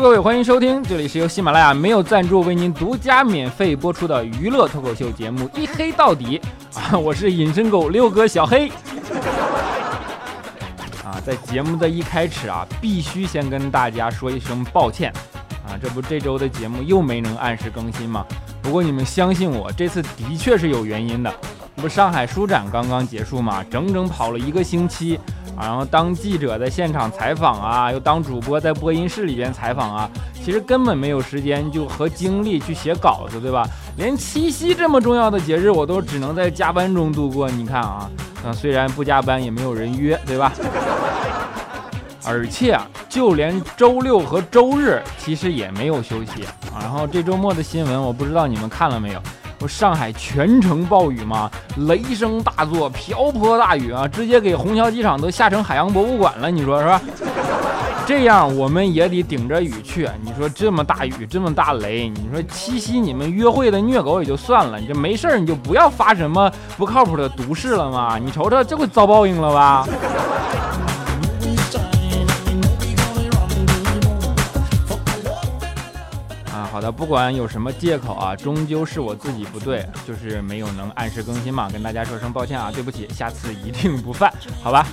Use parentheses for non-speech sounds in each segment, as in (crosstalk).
各位，欢迎收听，这里是由喜马拉雅没有赞助为您独家免费播出的娱乐脱口秀节目《一黑到底》啊，我是隐身狗六哥小黑。(laughs) 啊，在节目的一开始啊，必须先跟大家说一声抱歉啊，这不这周的节目又没能按时更新吗？不过你们相信我，这次的确是有原因的。不上海书展刚刚结束嘛，整整跑了一个星期。然后当记者在现场采访啊，又当主播在播音室里边采访啊，其实根本没有时间就和精力去写稿子，对吧？连七夕这么重要的节日，我都只能在加班中度过。你看啊，虽然不加班也没有人约，对吧？(laughs) 而且，就连周六和周日其实也没有休息。然后这周末的新闻，我不知道你们看了没有。不，上海全城暴雨吗？雷声大作，瓢泼大雨啊，直接给虹桥机场都吓成海洋博物馆了。你说是吧？这样我们也得顶着雨去。你说这么大雨，这么大雷，你说七夕你们约会的虐狗也就算了，你这没事儿你就不要发什么不靠谱的毒誓了嘛。你瞅瞅，这不遭报应了吧？好的，不管有什么借口啊，终究是我自己不对，就是没有能按时更新嘛，跟大家说声抱歉啊，对不起，下次一定不犯，好吧？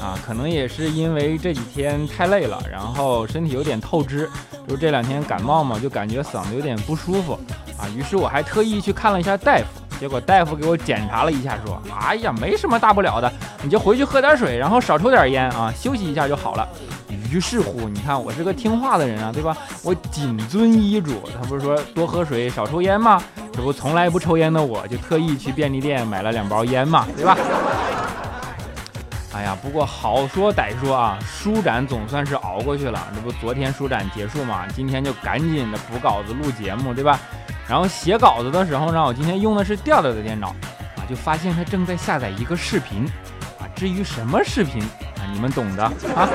啊，可能也是因为这几天太累了，然后身体有点透支，就这两天感冒嘛，就感觉嗓子有点不舒服啊，于是我还特意去看了一下大夫，结果大夫给我检查了一下，说，哎呀，没什么大不了的，你就回去喝点水，然后少抽点烟啊，休息一下就好了。于是乎，你看我是个听话的人啊，对吧？我谨遵医嘱，他不是说多喝水、少抽烟吗？这不从来不抽烟的我，就特意去便利店买了两包烟嘛，对吧？(laughs) 哎呀，不过好说歹说啊，舒展总算是熬过去了。这不昨天舒展结束嘛，今天就赶紧的补稿子、录节目，对吧？然后写稿子的时候呢，我今天用的是调调的电脑啊，就发现他正在下载一个视频啊。至于什么视频啊，你们懂的啊。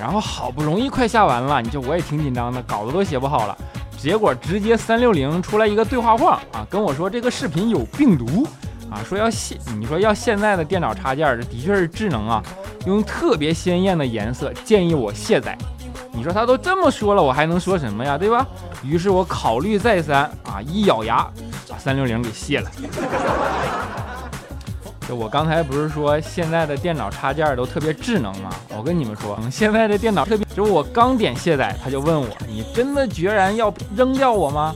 然后好不容易快下完了，你就我也挺紧张的，稿子都写不好了，结果直接三六零出来一个对话框啊，跟我说这个视频有病毒啊，说要现你说要现在的电脑插件，这的确是智能啊，用特别鲜艳的颜色，建议我卸载。你说他都这么说了，我还能说什么呀，对吧？于是我考虑再三啊，一咬牙把三六零给卸了。我刚才不是说现在的电脑插件都特别智能吗？我跟你们说，现在的电脑特别，就我刚点卸载，他就问我，你真的决然要扔掉我吗？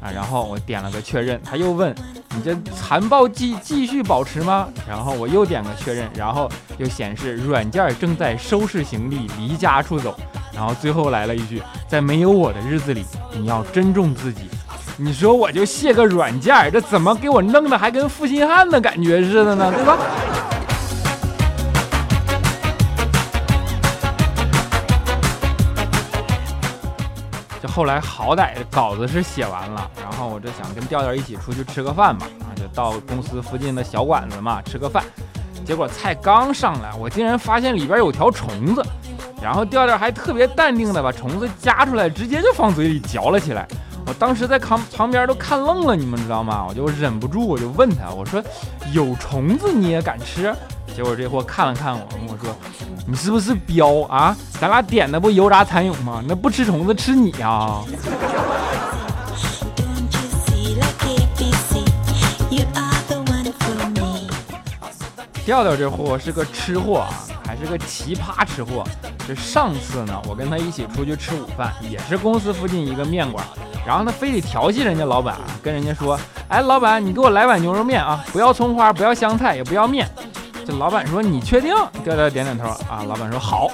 啊，然后我点了个确认，他又问，你这残暴继继续保持吗？然后我又点个确认，然后又显示软件正在收拾行李离家出走，然后最后来了一句，在没有我的日子里，你要珍重自己。你说我就卸个软件，这怎么给我弄的还跟负心汉的感觉似的呢？对吧？这后来好歹稿子是写完了，然后我就想跟调调一起出去吃个饭吧，啊，就到公司附近的小馆子嘛吃个饭。结果菜刚上来，我竟然发现里边有条虫子，然后调调还特别淡定的把虫子夹出来，直接就放嘴里嚼了起来。我当时在旁旁边都看愣了，你们知道吗？我就忍不住，我就问他，我说：“有虫子你也敢吃？”结果这货看了看我，跟我说：“你是不是彪啊？咱俩点的不油炸蚕蛹吗？那不吃虫子吃你啊？”调调这货是个吃货啊，还是个奇葩吃货。这上次呢，我跟他一起出去吃午饭，也是公司附近一个面馆。然后他非得调戏人家老板，跟人家说：“哎，老板，你给我来碗牛肉面啊，不要葱花，不要香菜，也不要面。”这老板说：“你确定？”调调点点头啊。老板说：“好。”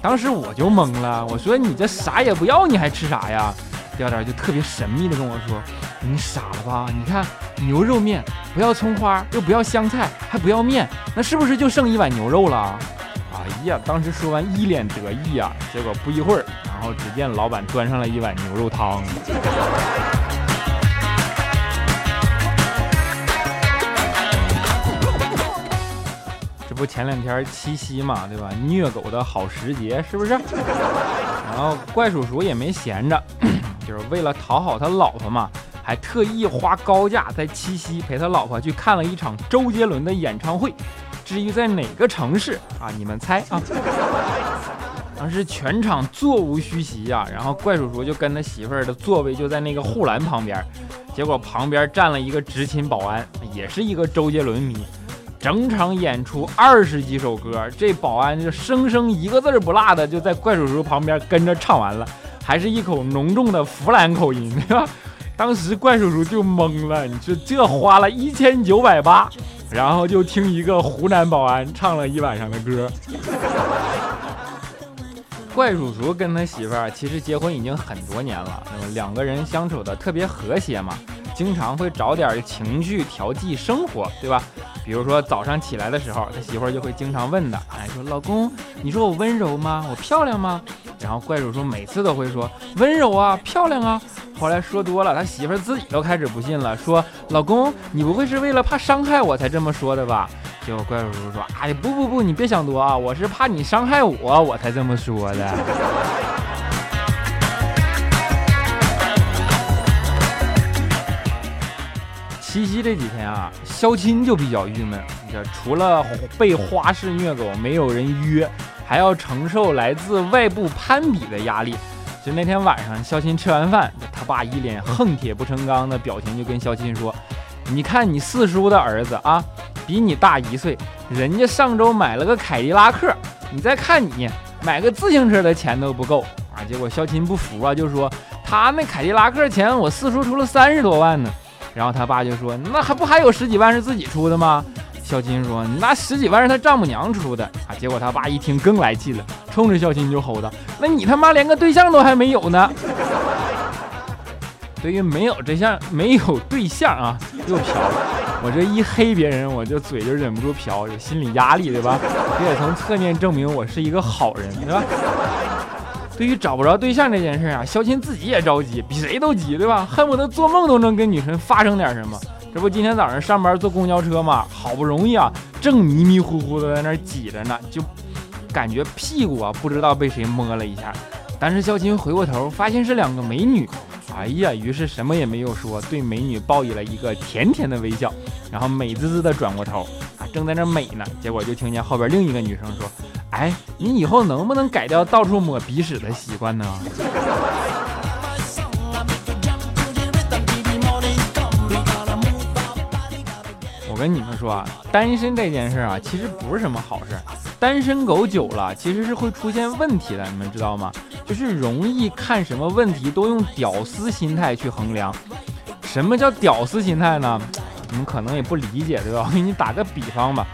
当时我就懵了，我说：“你这啥也不要，你还吃啥呀？”调调就特别神秘的跟我说：“你傻了吧？你看牛肉面，不要葱花，又不要香菜，还不要面，那是不是就剩一碗牛肉了？”哎呀，当时说完一脸得意啊，结果不一会儿。然后只见老板端上了一碗牛肉汤。(laughs) 这不前两天七夕嘛，对吧？虐狗的好时节，是不是？然后怪叔叔也没闲着，(clears throat) 就是为了讨好他老婆嘛，还特意花高价在七夕陪他老婆去看了一场周杰伦的演唱会。至于在哪个城市啊？你们猜啊？当时全场座无虚席呀，然后怪叔叔就跟他媳妇儿的座位就在那个护栏旁边，结果旁边站了一个执勤保安，也是一个周杰伦迷。整场演出二十几首歌，这保安就生生一个字儿不落的就在怪叔叔旁边跟着唱完了，还是一口浓重的湖南口音，对吧？当时怪叔叔就懵了，你说这花了一千九百八，然后就听一个湖南保安唱了一晚上的歌。怪叔叔跟他媳妇儿其实结婚已经很多年了，那么两个人相处的特别和谐嘛，经常会找点情绪调剂生活，对吧？比如说早上起来的时候，他媳妇儿就会经常问他，哎，说老公，你说我温柔吗？我漂亮吗？然后怪叔叔每次都会说温柔啊，漂亮啊。后来说多了，他媳妇儿自己都开始不信了，说老公，你不会是为了怕伤害我才这么说的吧？结果怪叔叔说，哎，不不不，你别想多啊，我是怕你伤害我，我才这么说的。七夕这几天啊，肖钦就比较郁闷。这除了被花式虐狗，没有人约，还要承受来自外部攀比的压力。就那天晚上，肖钦吃完饭，他爸一脸恨铁不成钢的表情，就跟肖钦说：“你看你四叔的儿子啊，比你大一岁，人家上周买了个凯迪拉克，你再看你买个自行车的钱都不够啊！”结果肖钦不服啊，就说：“他那凯迪拉克钱，我四叔出了三十多万呢。”然后他爸就说：“那还不还有十几万是自己出的吗？”孝金说：“那十几万是他丈母娘出的啊。”结果他爸一听更来气了，冲着孝金就吼道：“那你他妈连个对象都还没有呢！”对于没有对象、没有对象啊，又嫖，我这一黑别人，我就嘴就忍不住瓢，有心理压力，对吧？这也从侧面证明我是一个好人，对吧？对于找不着对象这件事啊，肖钦自己也着急，比谁都急，对吧？恨不得做梦都能跟女神发生点什么。这不今天早上上班坐公交车嘛，好不容易啊，正迷迷糊糊的在那挤着呢，就感觉屁股啊不知道被谁摸了一下。但是肖钦回过头发现是两个美女，哎呀，于是什么也没有说，对美女报以了一个甜甜的微笑，然后美滋滋的转过头啊，正在那美呢，结果就听见后边另一个女生说。哎，你以后能不能改掉到处抹鼻屎的习惯呢？我跟你们说啊，单身这件事啊，其实不是什么好事。单身狗久了，其实是会出现问题的，你们知道吗？就是容易看什么问题都用屌丝心态去衡量。什么叫屌丝心态呢？你们可能也不理解，对吧？我给你打个比方吧，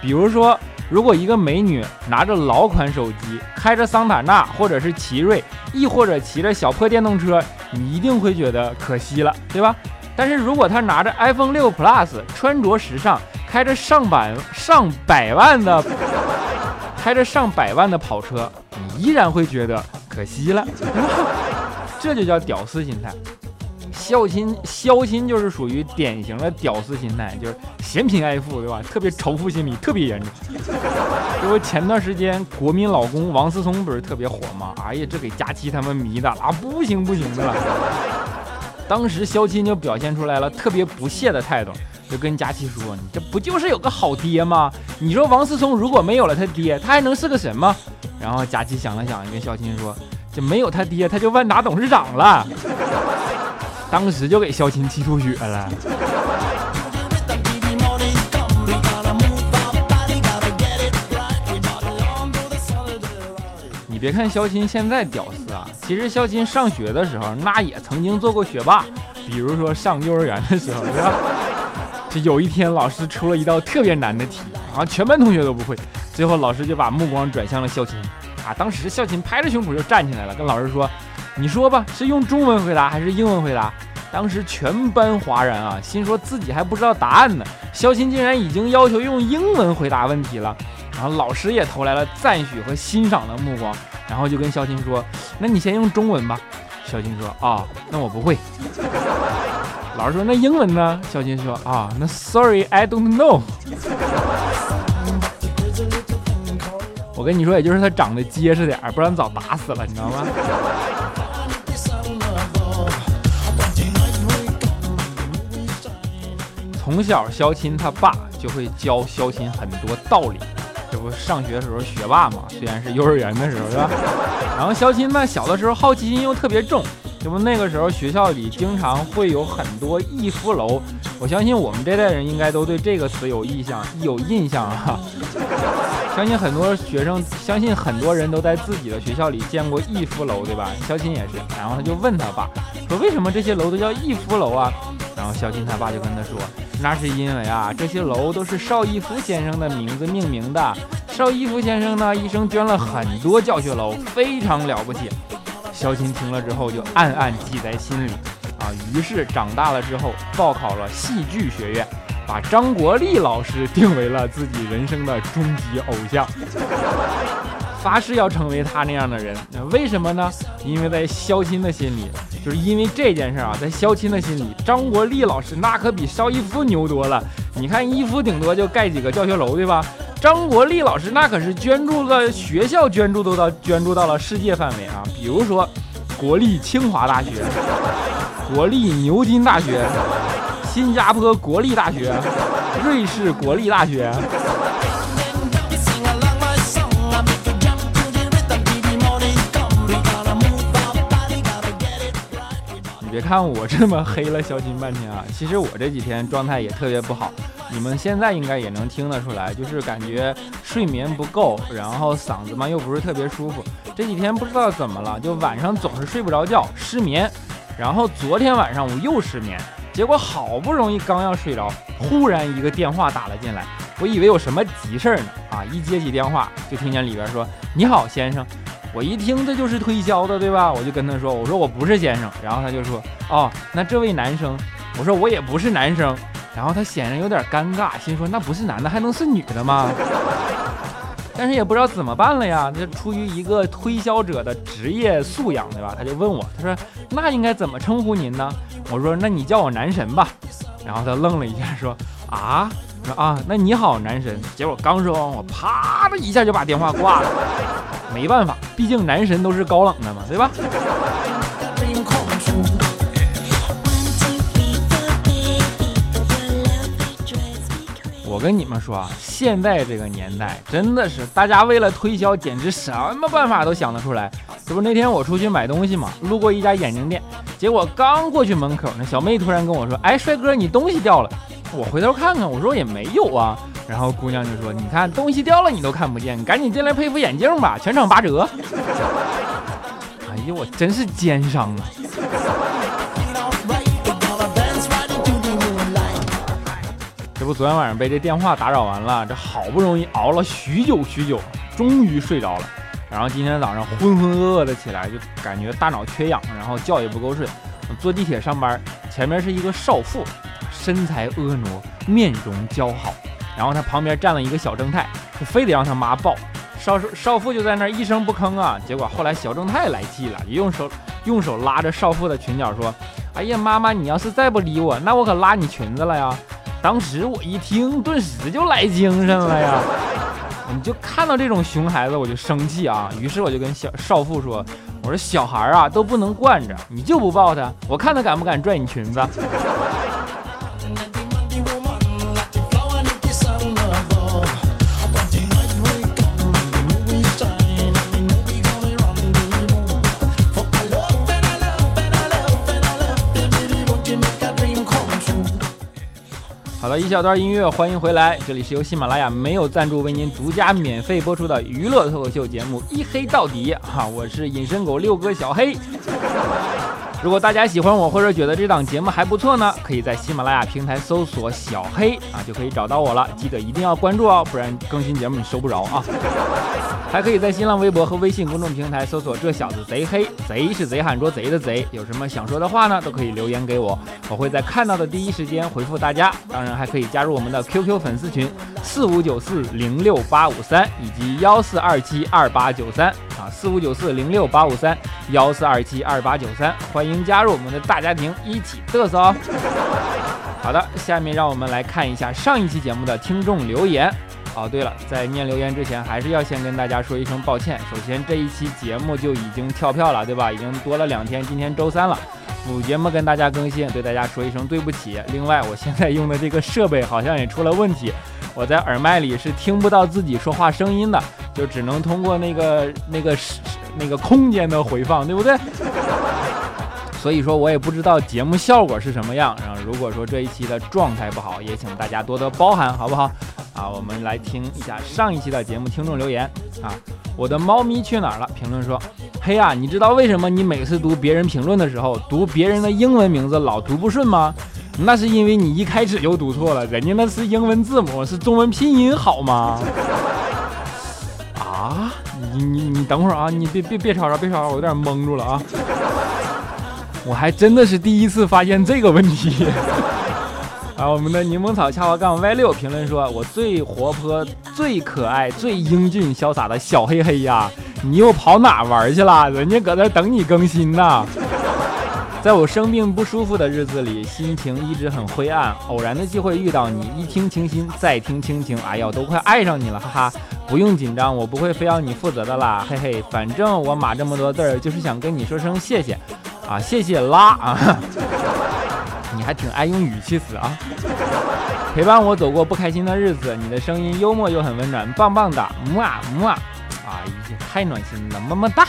比如说。如果一个美女拿着老款手机，开着桑塔纳或者是奇瑞，亦或者骑着小破电动车，你一定会觉得可惜了，对吧？但是如果她拿着 iPhone 六 Plus，穿着时尚，开着上百上百万的，开着上百万的跑车，你依然会觉得可惜了。(laughs) 这就叫屌丝心态。肖钦，肖钦就是属于典型的屌丝心态，就是嫌贫爱富，对吧？特别仇富心理特别严重。因 (laughs) 为前段时间国民老公王思聪不是特别火吗？哎呀，这给佳期他们迷的啊，不行不行的了。当时肖钦就表现出来了特别不屑的态度，就跟佳琪说：“你这不就是有个好爹吗？你说王思聪如果没有了他爹，他还能是个什么？”然后佳琪想了想，跟肖钦说：“就没有他爹，他就万达董事长了。”当时就给肖钦气吐血了。你别看肖钦现在屌丝啊，其实肖钦上学的时候那也曾经做过学霸。比如说上幼儿园的时候，是吧？就有一天老师出了一道特别难的题，啊全班同学都不会，最后老师就把目光转向了肖钦。啊，当时肖钦拍着胸脯就站起来了，跟老师说。你说吧，是用中文回答还是英文回答？当时全班哗然啊，心说自己还不知道答案呢。肖钦竟然已经要求用英文回答问题了，然后老师也投来了赞许和欣赏的目光，然后就跟肖钦说：“那你先用中文吧。”肖钦说：“啊，那我不会。”老师说：“那英文呢？”肖钦说：“啊，那 Sorry, I don't know。”我跟你说，也就是他长得结实点儿，不然早打死了，你知道吗？从小，肖钦他爸就会教肖钦很多道理，这不上学的时候学霸嘛，虽然是幼儿园的时候，是吧？然后肖钦呢，小的时候好奇心又特别重，这不那个时候学校里经常会有很多逸夫楼，我相信我们这代人应该都对这个词有印象，有印象啊。(laughs) 相信很多学生，相信很多人都在自己的学校里见过逸夫楼，对吧？肖钦也是。然后他就问他爸说：“为什么这些楼都叫逸夫楼啊？”然后肖钦他爸就跟他说：“那是因为啊，这些楼都是邵逸夫先生的名字命名的。邵逸夫先生呢，一生捐了很多教学楼，非常了不起。”肖琴听了之后就暗暗记在心里啊。于是长大了之后报考了戏剧学院。把张国立老师定为了自己人生的终极偶像，发誓要成为他那样的人。为什么呢？因为在肖钦的心里，就是因为这件事啊，在肖钦的心里，张国立老师那可比邵逸夫牛多了。你看逸夫顶多就盖几个教学楼，对吧？张国立老师那可是捐助了学校，捐助都到捐助到了世界范围啊。比如说，国立清华大学，国立牛津大学。新加坡国立大学，瑞士国立大学。看我这么黑了小金半天啊，其实我这几天状态也特别不好。你们现在应该也能听得出来，就是感觉睡眠不够，然后嗓子嘛又不是特别舒服。这几天不知道怎么了，就晚上总是睡不着觉，失眠。然后昨天晚上我又失眠。结果好不容易刚要睡着，忽然一个电话打了进来，我以为有什么急事儿呢啊！一接起电话，就听见里边说：“你好，先生。”我一听这就是推销的，对吧？我就跟他说：“我说我不是先生。”然后他就说：“哦，那这位男生。”我说：“我也不是男生。”然后他显然有点尴尬，心说：“那不是男的还能是女的吗？” (laughs) 但是也不知道怎么办了呀。这出于一个推销者的职业素养，对吧？他就问我：“他说那应该怎么称呼您呢？”我说：“那你叫我男神吧。”然后他愣了一下，说：“啊，说啊，那你好，男神。”结果刚说完，我啪的一下就把电话挂了。没办法，毕竟男神都是高冷的嘛，对吧？我跟你们说啊，现在这个年代真的是大家为了推销，简直什么办法都想得出来。这不那天我出去买东西嘛，路过一家眼镜店。结果刚过去门口，那小妹突然跟我说：“哎，帅哥，你东西掉了。”我回头看看，我说也没有啊。然后姑娘就说：“你看东西掉了，你都看不见，赶紧进来配副眼镜吧，全场八折。”哎呦，我真是奸商啊！这不昨天晚上被这电话打扰完了，这好不容易熬了许久许久，终于睡着了。然后今天早上浑浑噩噩的起来，就感觉大脑缺氧，然后觉也不够睡。坐地铁上班，前面是一个少妇，身材婀娜，面容姣好。然后他旁边站了一个小正太，就非得让他妈抱。少少妇就在那一声不吭啊。结果后来小正太来气了，用手用手拉着少妇的裙角说：“哎呀，妈妈，你要是再不理我，那我可拉你裙子了呀！”当时我一听，顿时就来精神了呀。(laughs) 你就看到这种熊孩子，我就生气啊！于是我就跟小少妇说：“我说小孩啊都不能惯着，你就不抱他，我看他敢不敢拽你裙子。”一小段音乐，欢迎回来，这里是由喜马拉雅没有赞助为您独家免费播出的娱乐脱口秀节目《一黑到底》哈，我是隐身狗六哥小黑。如果大家喜欢我，或者觉得这档节目还不错呢，可以在喜马拉雅平台搜索“小黑”啊，就可以找到我了。记得一定要关注哦，不然更新节目你收不着啊。(laughs) 还可以在新浪微博和微信公众平台搜索“这小子贼黑”，贼是贼喊捉贼的贼。有什么想说的话呢，都可以留言给我，我会在看到的第一时间回复大家。当然，还可以加入我们的 QQ 粉丝群四五九四零六八五三以及幺四二七二八九三啊，四五九四零六八五三幺四二七二八九三，欢迎。迎加入我们的大家庭，一起嘚瑟哦！好的，下面让我们来看一下上一期节目的听众留言。哦，对了，在念留言之前，还是要先跟大家说一声抱歉。首先，这一期节目就已经跳票了，对吧？已经多了两天，今天周三了，补节目跟大家更新，对大家说一声对不起。另外，我现在用的这个设备好像也出了问题，我在耳麦里是听不到自己说话声音的，就只能通过那个那个那个空间的回放，对不对？所以说我也不知道节目效果是什么样。然后如果说这一期的状态不好，也请大家多多包涵，好不好？啊，我们来听一下上一期的节目听众留言啊。我的猫咪去哪儿了？评论说：嘿呀，你知道为什么你每次读别人评论的时候，读别人的英文名字老读不顺吗？那是因为你一开始就读错了，人家那是英文字母，是中文拼音，好吗？啊，你你你等会儿啊，你别别别吵吵，别吵吵，我有点懵住了啊。我还真的是第一次发现这个问题 (laughs) 啊！我们的柠檬草下滑杠 Y 六评论说：“我最活泼、最可爱、最英俊潇洒的小黑黑呀，你又跑哪玩去了？人家搁那等你更新呢。”在我生病不舒服的日子里，心情一直很灰暗。偶然的机会遇到你，一听清新，再听倾情，哎呀，都快爱上你了，哈哈！不用紧张，我不会非要你负责的啦，嘿嘿，反正我码这么多字儿，就是想跟你说声谢谢。啊，谢谢啦啊！(laughs) 你还挺爱用语气词啊。陪伴我走过不开心的日子，你的声音幽默又很温暖，棒棒的，木啊木啊！啊，太暖心了，么么哒！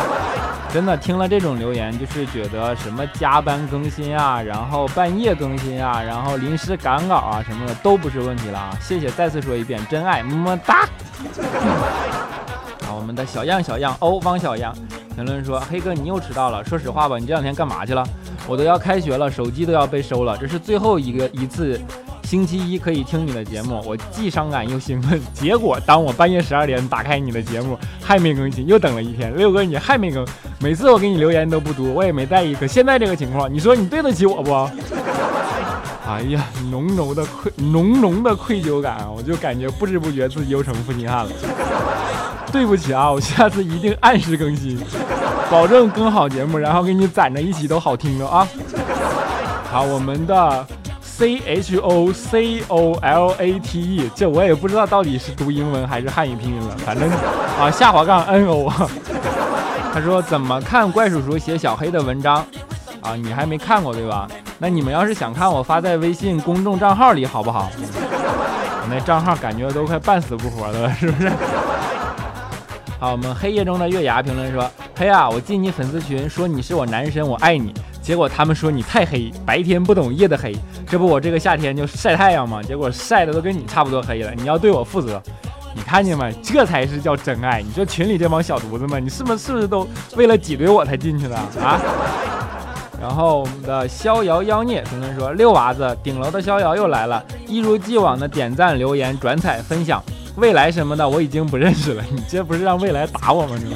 (laughs) 真的听了这种留言，就是觉得什么加班更新啊，然后半夜更新啊，然后临时赶稿啊什么的都不是问题了啊！谢谢，再次说一遍，真爱，么么哒！(laughs) 啊，我们的小样小样哦，汪小样。评论说：“黑哥，你又迟到了。说实话吧，你这两天干嘛去了？我都要开学了，手机都要被收了。这是最后一个一次，星期一可以听你的节目，我既伤感又兴奋。(laughs) 结果当我半夜十二点打开你的节目，还没更新，又等了一天。六哥，你还没更？每次我给你留言都不读，我也没在意。可现在这个情况，你说你对得起我不？(laughs) 哎呀，浓浓的愧，浓浓的愧疚感，我就感觉不知不觉自己又成负心汉了。” (laughs) 对不起啊，我下次一定按时更新，(laughs) 保证更好节目，然后给你攒着一起都好听的啊。好，我们的 C H O C O L A T E，这我也不知道到底是读英文还是汉语拼音了，反正啊下滑杠 N O。(laughs) 他说怎么看怪叔叔写小黑的文章啊？你还没看过对吧？那你们要是想看，我发在微信公众账号里好不好？我那账号感觉都快半死不活的了，是不是？好，我们黑夜中的月牙评论说：“黑啊，我进你粉丝群说你是我男神，我爱你。结果他们说你太黑，白天不懂夜的黑。这不我这个夏天就晒太阳吗？结果晒的都跟你差不多黑了。你要对我负责，你看见没？这才是叫真爱。你说群里这帮小犊子们，你是不是是不是都为了挤兑我才进去的啊？”然后我们的逍遥妖孽评论说：“六娃子，顶楼的逍遥又来了，一如既往的点赞、留言、转采、分享。”未来什么的我已经不认识了，你这不是让未来打我吗？你，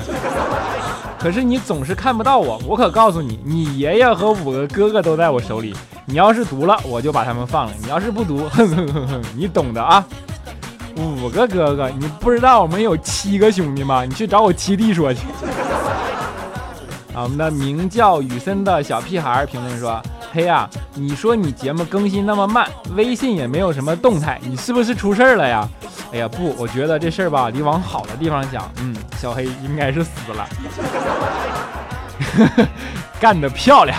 可是你总是看不到我，我可告诉你，你爷爷和五个哥哥都在我手里。你要是读了，我就把他们放了；你要是不读，哼哼哼哼，你懂的啊。五个哥哥，你不知道我们有七个兄弟吗？你去找我七弟说去。啊，我们的名叫雨森的小屁孩评论说：“嘿呀，你说你节目更新那么慢，微信也没有什么动态，你是不是出事儿了呀？”哎呀不，我觉得这事儿吧，你往好的地方想，嗯，小黑应该是死了，(laughs) 干得漂亮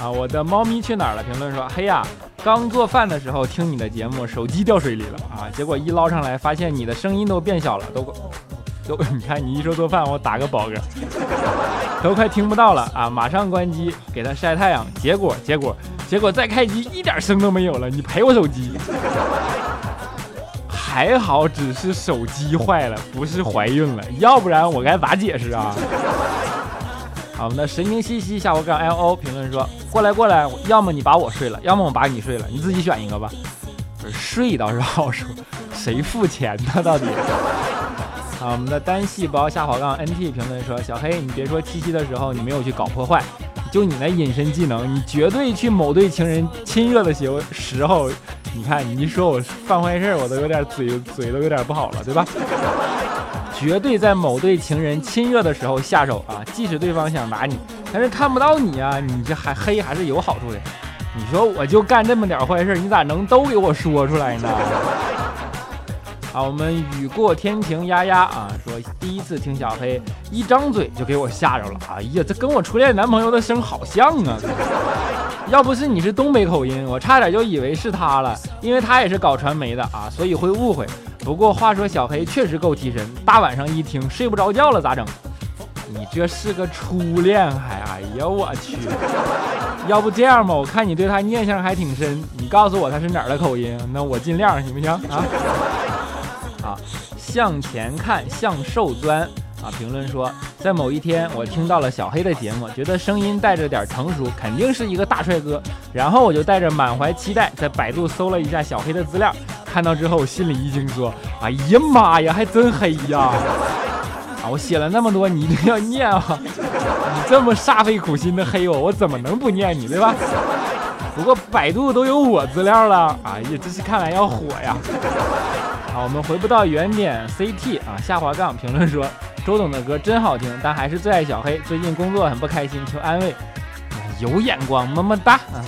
啊！我的猫咪去哪儿了？评论说，嘿呀，刚做饭的时候听你的节目，手机掉水里了啊！结果一捞上来，发现你的声音都变小了，都都，(laughs) 你看你一说做饭，我打个饱嗝，(laughs) 都快听不到了啊！马上关机，给它晒太阳，结果结果结果再开机，一点声都没有了，你赔我手机。还好，只是手机坏了，不是怀孕了，要不然我该咋解释啊？(laughs) 好，我们的神经兮兮下午杠 L O 评论说：过来过来，要么你把我睡了，要么我把你睡了，你自己选一个吧。睡倒是好说，谁付钱呢？到底？(laughs) 好，我们的单细胞下滑杠 N T 评论说：小黑，你别说七夕的时候你没有去搞破坏，就你那隐身技能，你绝对去某对情人亲热的时时候。你看，你一说我犯坏事，我都有点嘴嘴都有点不好了，对吧？绝对在某对情人亲热的时候下手啊！即使对方想打你，但是看不到你啊，你这还黑还是有好处的。你说我就干这么点坏事，你咋能都给我说出来呢？啊，我们雨过天晴丫丫啊说第一次听小黑，一张嘴就给我吓着了。哎呀，这跟我初恋男朋友的声好像啊！要不是你是东北口音，我差点就以为是他了，因为他也是搞传媒的啊，所以会误会。不过话说小黑确实够提神，大晚上一听睡不着觉了咋整？你这是个初恋还？哎呀我去！要不这样吧，我看你对他念想还挺深，你告诉我他是哪儿的口音，那我尽量行不行啊？啊，向前看，向瘦钻啊！评论说，在某一天我听到了小黑的节目，觉得声音带着点成熟，肯定是一个大帅哥。然后我就带着满怀期待，在百度搜了一下小黑的资料，看到之后心里一惊，说：“哎呀妈呀，还真黑呀！”啊，我写了那么多，你一定要念啊！(laughs) 你这么煞费苦心的黑我，我怎么能不念你，对吧？不过百度都有我资料了，哎呀，这是看来要火呀！好，我们回不到原点，CT 啊，下滑杠评论说，周董的歌真好听，但还是最爱小黑，最近工作很不开心，求安慰。有眼光，么么哒啊！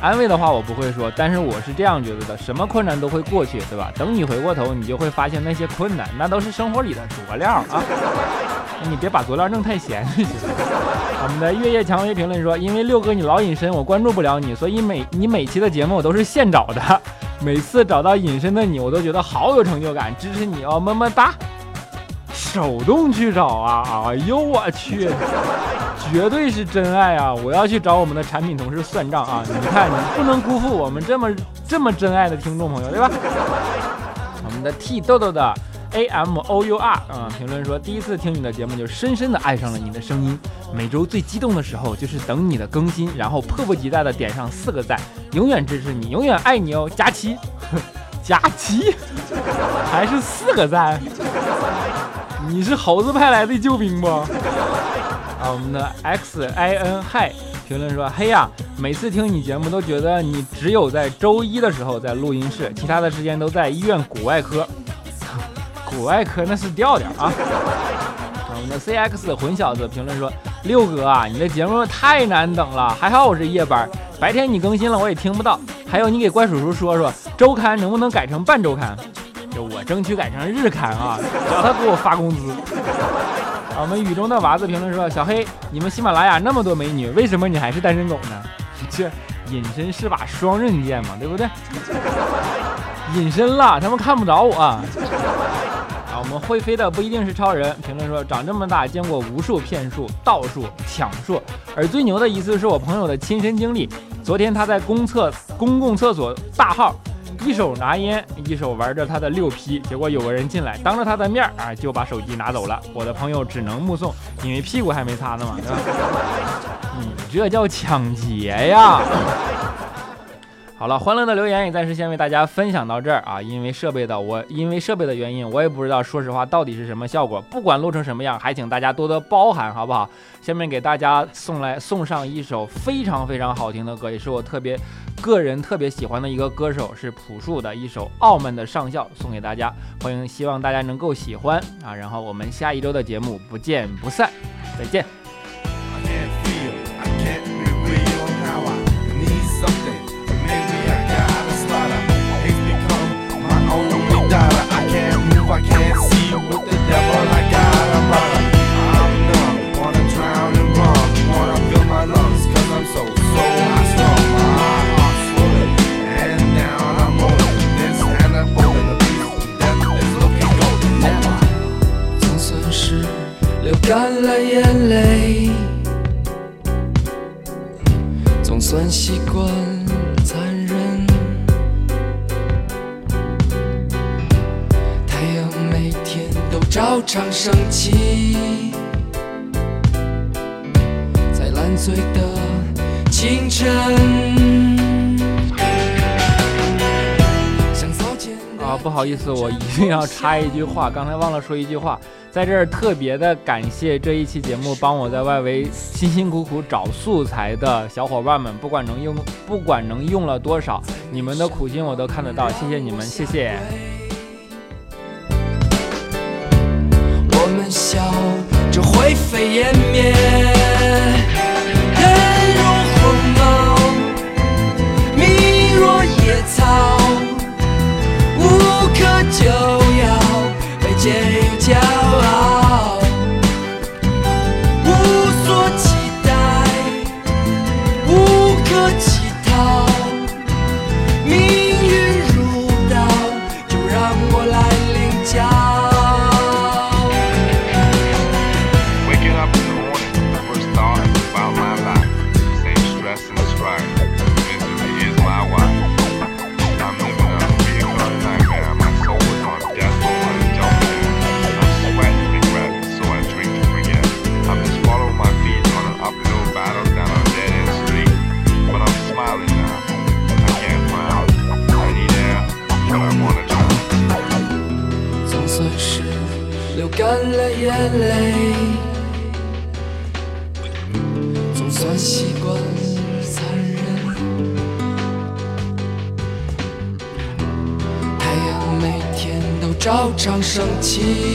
安慰的话我不会说，但是我是这样觉得的：什么困难都会过去，对吧？等你回过头，你就会发现那些困难，那都是生活里的佐料啊！(laughs) 你别把佐料弄太咸就行了。我们的月夜蔷薇评论说：因为六哥你老隐身，我关注不了你，所以每你每期的节目我都是现找的。每次找到隐身的你，我都觉得好有成就感，支持你哦，么么哒！手动去找啊！哎呦我去！绝对是真爱啊！我要去找我们的产品同事算账啊！你看，你不能辜负我们这么这么真爱的听众朋友，对吧？我们的 T 豆豆的 A M O U R 啊，评论说第一次听你的节目就深深的爱上了你的声音。每周最激动的时候就是等你的更新，然后迫不及待的点上四个赞，永远支持你，永远爱你哦！佳期，(laughs) 佳期，还是四个赞？你是猴子派来的救兵不？啊，我们的 X I N Hi 评论说：“嘿呀，每次听你节目都觉得你只有在周一的时候在录音室，其他的时间都在医院骨外科。骨外科那是调调啊。”我们的 C X 混小子评论说：“六哥啊，你的节目太难等了，还好我是夜班，白天你更新了我也听不到。还有你给怪叔叔说说，周刊能不能改成半周刊？就我争取改成日刊啊，(laughs) 叫他给我发工资。”我们雨中的娃子评论说：“小黑，你们喜马拉雅那么多美女，为什么你还是单身狗呢？(laughs) 这隐身是把双刃剑嘛，对不对？(laughs) 隐身了，他们看不着我。我们会飞的不一定是超人。评论说：长这么大见过无数骗术、盗术、抢术，而最牛的一次是我朋友的亲身经历。昨天他在公厕公共厕所大号。”一手拿烟，一手玩着他的六 P，结果有个人进来，当着他的面啊就把手机拿走了。我的朋友只能目送，因为屁股还没擦呢嘛，对吧？你这叫抢劫呀！好了，欢乐的留言也暂时先为大家分享到这儿啊。因为设备的我，因为设备的原因，我也不知道，说实话到底是什么效果。不管录成什么样，还请大家多多包涵，好不好？下面给大家送来送上一首非常非常好听的歌，也是我特别个人特别喜欢的一个歌手，是朴树的一首《傲慢的上校》，送给大家。欢迎，希望大家能够喜欢啊。然后我们下一周的节目不见不散，再见。不好意思，我一定要插一句话，刚才忘了说一句话，在这儿特别的感谢这一期节目帮我在外围辛辛苦苦找素材的小伙伴们，不管能用，不管能用了多少，你们的苦心我都看得到，谢谢你们，谢谢。笑着灰飞烟灭，草，就要被这一骄傲常